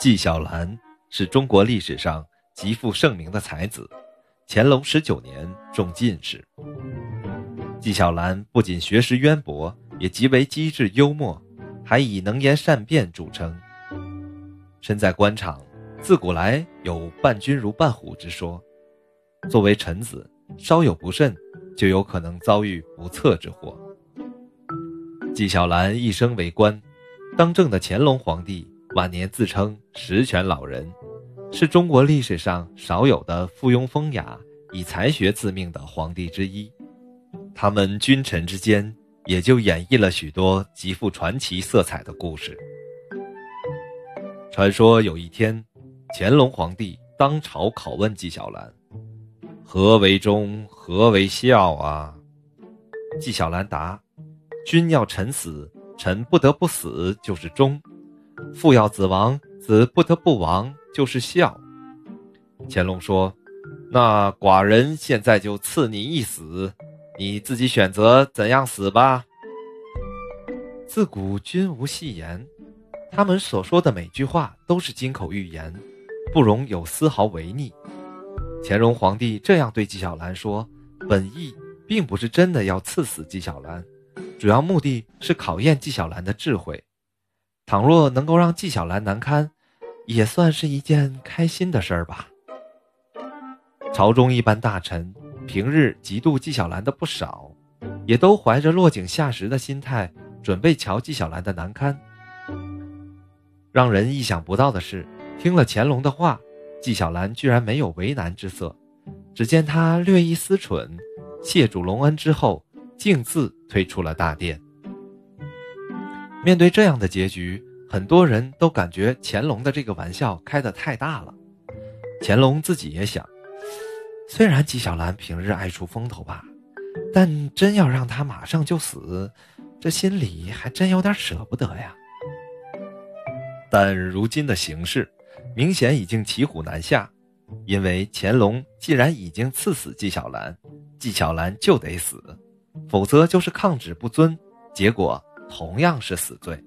纪晓岚是中国历史上极负盛名的才子，乾隆十九年中进士。纪晓岚不仅学识渊博，也极为机智幽默，还以能言善辩著称。身在官场，自古来有“伴君如伴虎”之说。作为臣子，稍有不慎，就有可能遭遇不测之祸。纪晓岚一生为官，当政的乾隆皇帝。晚年自称十全老人，是中国历史上少有的附庸风雅、以才学自命的皇帝之一。他们君臣之间，也就演绎了许多极富传奇色彩的故事。传说有一天，乾隆皇帝当朝拷问纪晓岚：“何为忠？何为孝啊？”纪晓岚答：“君要臣死，臣不得不死，就是忠。”父要子亡，子不得不亡，就是孝。乾隆说：“那寡人现在就赐你一死，你自己选择怎样死吧。”自古君无戏言，他们所说的每句话都是金口玉言，不容有丝毫违逆。乾隆皇帝这样对纪晓岚说，本意并不是真的要赐死纪晓岚，主要目的是考验纪晓岚的智慧。倘若能够让纪晓岚难堪，也算是一件开心的事儿吧。朝中一般大臣平日嫉妒纪晓岚的不少，也都怀着落井下石的心态，准备瞧纪晓岚的难堪。让人意想不到的是，听了乾隆的话，纪晓岚居然没有为难之色。只见他略一思忖，谢主隆恩之后，径自退出了大殿。面对这样的结局，很多人都感觉乾隆的这个玩笑开得太大了。乾隆自己也想，虽然纪晓岚平日爱出风头吧，但真要让他马上就死，这心里还真有点舍不得呀。但如今的形势，明显已经骑虎难下，因为乾隆既然已经赐死纪晓岚，纪晓岚就得死，否则就是抗旨不遵，结果。同样是死罪。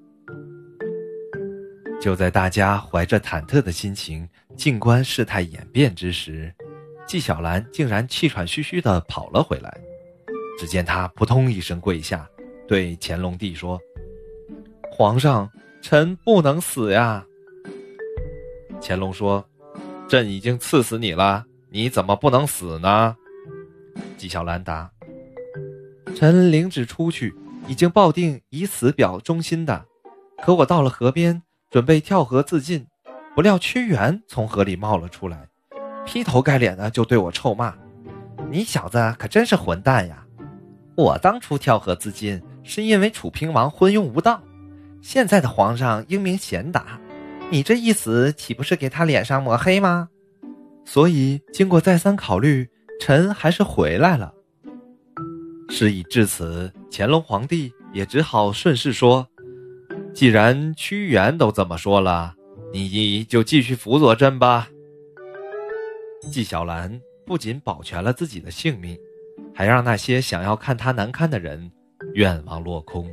就在大家怀着忐忑的心情静观事态演变之时，纪晓岚竟然气喘吁吁的跑了回来。只见他扑通一声跪下，对乾隆帝说：“皇上，臣不能死呀。”乾隆说：“朕已经赐死你了，你怎么不能死呢？”纪晓岚答：“臣领旨出去。”已经抱定以死表忠心的，可我到了河边，准备跳河自尽，不料屈原从河里冒了出来，劈头盖脸的就对我臭骂：“你小子可真是混蛋呀！我当初跳河自尽是因为楚平王昏庸无道，现在的皇上英明贤达，你这一死岂不是给他脸上抹黑吗？所以经过再三考虑，臣还是回来了。”事已至此，乾隆皇帝也只好顺势说：“既然屈原都这么说了，你就继续辅佐朕吧。”纪晓岚不仅保全了自己的性命，还让那些想要看他难堪的人愿望落空。